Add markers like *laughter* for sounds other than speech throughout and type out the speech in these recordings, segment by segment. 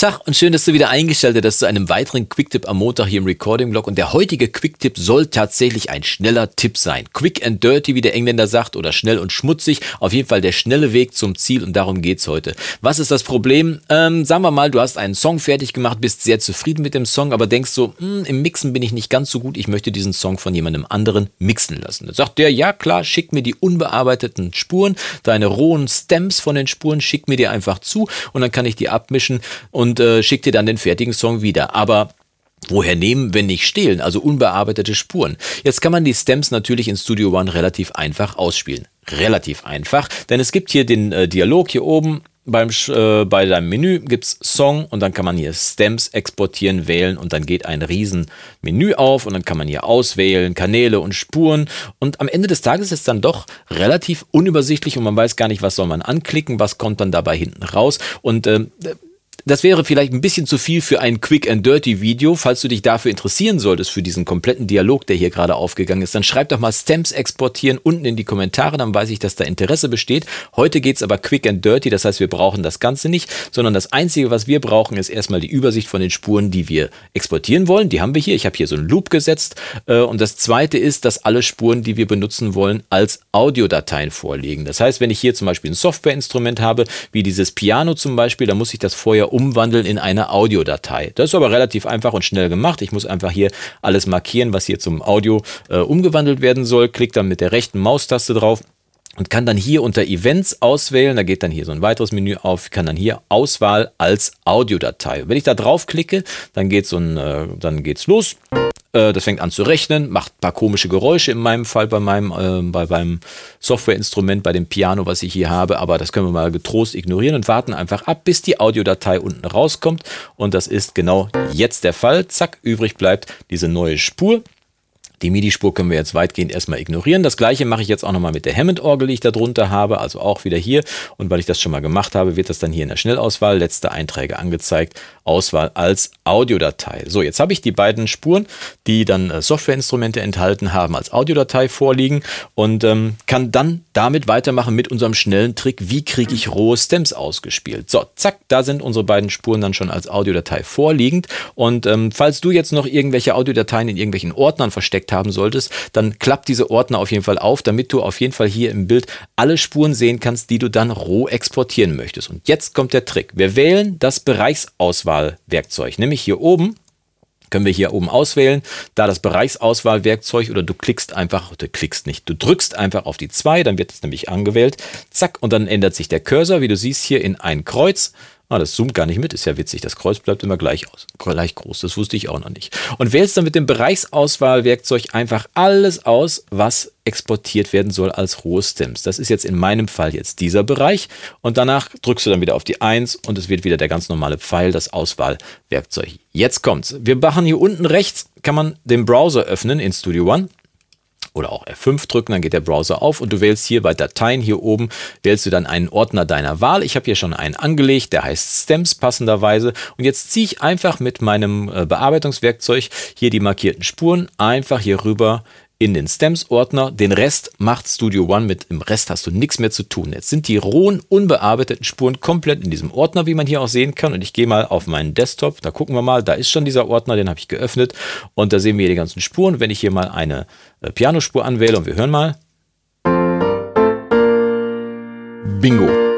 Tag und schön, dass du wieder eingeschaltet hast zu einem weiteren Quicktip am Montag hier im Recording-Blog. Und der heutige Quicktip soll tatsächlich ein schneller Tipp sein. Quick and dirty, wie der Engländer sagt, oder schnell und schmutzig. Auf jeden Fall der schnelle Weg zum Ziel und darum geht's heute. Was ist das Problem? Ähm, sagen wir mal, du hast einen Song fertig gemacht, bist sehr zufrieden mit dem Song, aber denkst so, hm, im Mixen bin ich nicht ganz so gut, ich möchte diesen Song von jemandem anderen mixen lassen. Dann sagt der, ja klar, schick mir die unbearbeiteten Spuren, deine rohen Stems von den Spuren, schick mir die einfach zu und dann kann ich die abmischen und und äh, schickt dir dann den fertigen Song wieder. Aber Woher nehmen, wenn nicht stehlen, also unbearbeitete Spuren? Jetzt kann man die Stems natürlich in Studio One relativ einfach ausspielen. Relativ einfach, denn es gibt hier den äh, Dialog hier oben. Beim, äh, bei deinem Menü gibt es Song und dann kann man hier Stems exportieren, wählen und dann geht ein riesen Menü auf und dann kann man hier auswählen, Kanäle und Spuren und am Ende des Tages ist es dann doch relativ unübersichtlich und man weiß gar nicht, was soll man anklicken, was kommt dann dabei hinten raus und äh, das wäre vielleicht ein bisschen zu viel für ein Quick and Dirty Video. Falls du dich dafür interessieren solltest, für diesen kompletten Dialog, der hier gerade aufgegangen ist, dann schreib doch mal Stamps exportieren unten in die Kommentare, dann weiß ich, dass da Interesse besteht. Heute geht's aber Quick and Dirty, das heißt, wir brauchen das Ganze nicht, sondern das Einzige, was wir brauchen, ist erstmal die Übersicht von den Spuren, die wir exportieren wollen. Die haben wir hier. Ich habe hier so einen Loop gesetzt. Äh, und das Zweite ist, dass alle Spuren, die wir benutzen wollen, als Audiodateien vorliegen. Das heißt, wenn ich hier zum Beispiel ein Softwareinstrument habe, wie dieses Piano zum Beispiel, dann muss ich das vorher umwandeln in eine Audiodatei. Das ist aber relativ einfach und schnell gemacht. Ich muss einfach hier alles markieren, was hier zum Audio äh, umgewandelt werden soll. Klick dann mit der rechten Maustaste drauf und kann dann hier unter Events auswählen. Da geht dann hier so ein weiteres Menü auf, kann dann hier Auswahl als Audiodatei. Wenn ich da draufklicke, dann geht's so ein, äh, los. Äh, das fängt an zu rechnen, macht ein paar komische Geräusche in meinem Fall bei meinem, äh, bei meinem Softwareinstrument, bei dem Piano, was ich hier habe. Aber das können wir mal getrost ignorieren und warten einfach ab, bis die Audiodatei unten rauskommt. Und das ist genau jetzt der Fall. Zack, übrig bleibt diese neue Spur. Die MIDI-Spur können wir jetzt weitgehend erstmal ignorieren. Das gleiche mache ich jetzt auch nochmal mit der Hammond-Orgel, die ich da drunter habe, also auch wieder hier. Und weil ich das schon mal gemacht habe, wird das dann hier in der Schnellauswahl, letzte Einträge angezeigt, Auswahl als Audiodatei. So, jetzt habe ich die beiden Spuren, die dann äh, Softwareinstrumente enthalten haben, als Audiodatei vorliegen und ähm, kann dann damit weitermachen mit unserem schnellen Trick, wie kriege ich rohe Stems ausgespielt. So, zack, da sind unsere beiden Spuren dann schon als Audiodatei vorliegend. Und ähm, falls du jetzt noch irgendwelche Audiodateien in irgendwelchen Ordnern versteckt haben solltest, dann klappt diese Ordner auf jeden Fall auf, damit du auf jeden Fall hier im Bild alle Spuren sehen kannst, die du dann roh exportieren möchtest. Und jetzt kommt der Trick. Wir wählen das Bereichsauswahlwerkzeug, nämlich hier oben können wir hier oben auswählen, da das Bereichsauswahlwerkzeug oder du klickst einfach, du klickst nicht, du drückst einfach auf die 2, dann wird es nämlich angewählt, zack, und dann ändert sich der Cursor, wie du siehst hier in ein Kreuz Ah, das zoomt gar nicht mit, ist ja witzig. Das Kreuz bleibt immer gleich, aus, gleich groß. Das wusste ich auch noch nicht. Und wählst dann mit dem Bereichsauswahlwerkzeug einfach alles aus, was exportiert werden soll als rohe Stems. Das ist jetzt in meinem Fall jetzt dieser Bereich. Und danach drückst du dann wieder auf die 1 und es wird wieder der ganz normale Pfeil, das Auswahlwerkzeug. Jetzt kommt's. Wir machen hier unten rechts, kann man den Browser öffnen in Studio One oder auch F5 drücken, dann geht der Browser auf und du wählst hier bei Dateien hier oben, wählst du dann einen Ordner deiner Wahl. Ich habe hier schon einen angelegt, der heißt Stems passenderweise und jetzt ziehe ich einfach mit meinem äh, Bearbeitungswerkzeug hier die markierten Spuren einfach hier rüber in den Stems-Ordner. Den Rest macht Studio One mit. Im Rest hast du nichts mehr zu tun. Jetzt sind die rohen, unbearbeiteten Spuren komplett in diesem Ordner, wie man hier auch sehen kann. Und ich gehe mal auf meinen Desktop. Da gucken wir mal. Da ist schon dieser Ordner, den habe ich geöffnet. Und da sehen wir hier die ganzen Spuren. Wenn ich hier mal eine äh, Pianospur anwähle und wir hören mal. Bingo.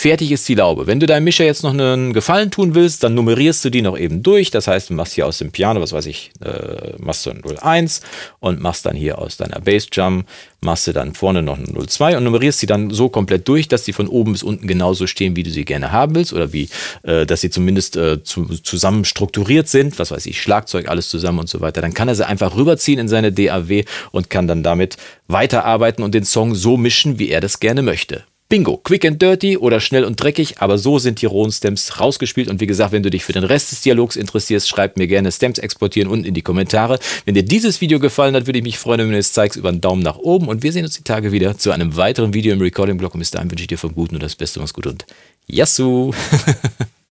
Fertig ist die Laube. Wenn du deinem Mischer jetzt noch einen Gefallen tun willst, dann nummerierst du die noch eben durch. Das heißt, du machst hier aus dem Piano, was weiß ich, äh, machst du ein 01 und machst dann hier aus deiner Bassdrum, machst du dann vorne noch ein 02 und nummerierst sie dann so komplett durch, dass sie von oben bis unten genauso stehen, wie du sie gerne haben willst oder wie, äh, dass sie zumindest äh, zu, zusammen strukturiert sind. Was weiß ich, Schlagzeug, alles zusammen und so weiter. Dann kann er sie einfach rüberziehen in seine DAW und kann dann damit weiterarbeiten und den Song so mischen, wie er das gerne möchte. Bingo, quick and dirty oder schnell und dreckig, aber so sind die rohen Stems rausgespielt. Und wie gesagt, wenn du dich für den Rest des Dialogs interessierst, schreib mir gerne Stems exportieren unten in die Kommentare. Wenn dir dieses Video gefallen hat, würde ich mich freuen, wenn du es zeigst über einen Daumen nach oben. Und wir sehen uns die Tage wieder zu einem weiteren Video im Recording-Blog. Und bis dahin wünsche ich dir vom Guten und das Beste. Mach's gut und Yassou! *laughs*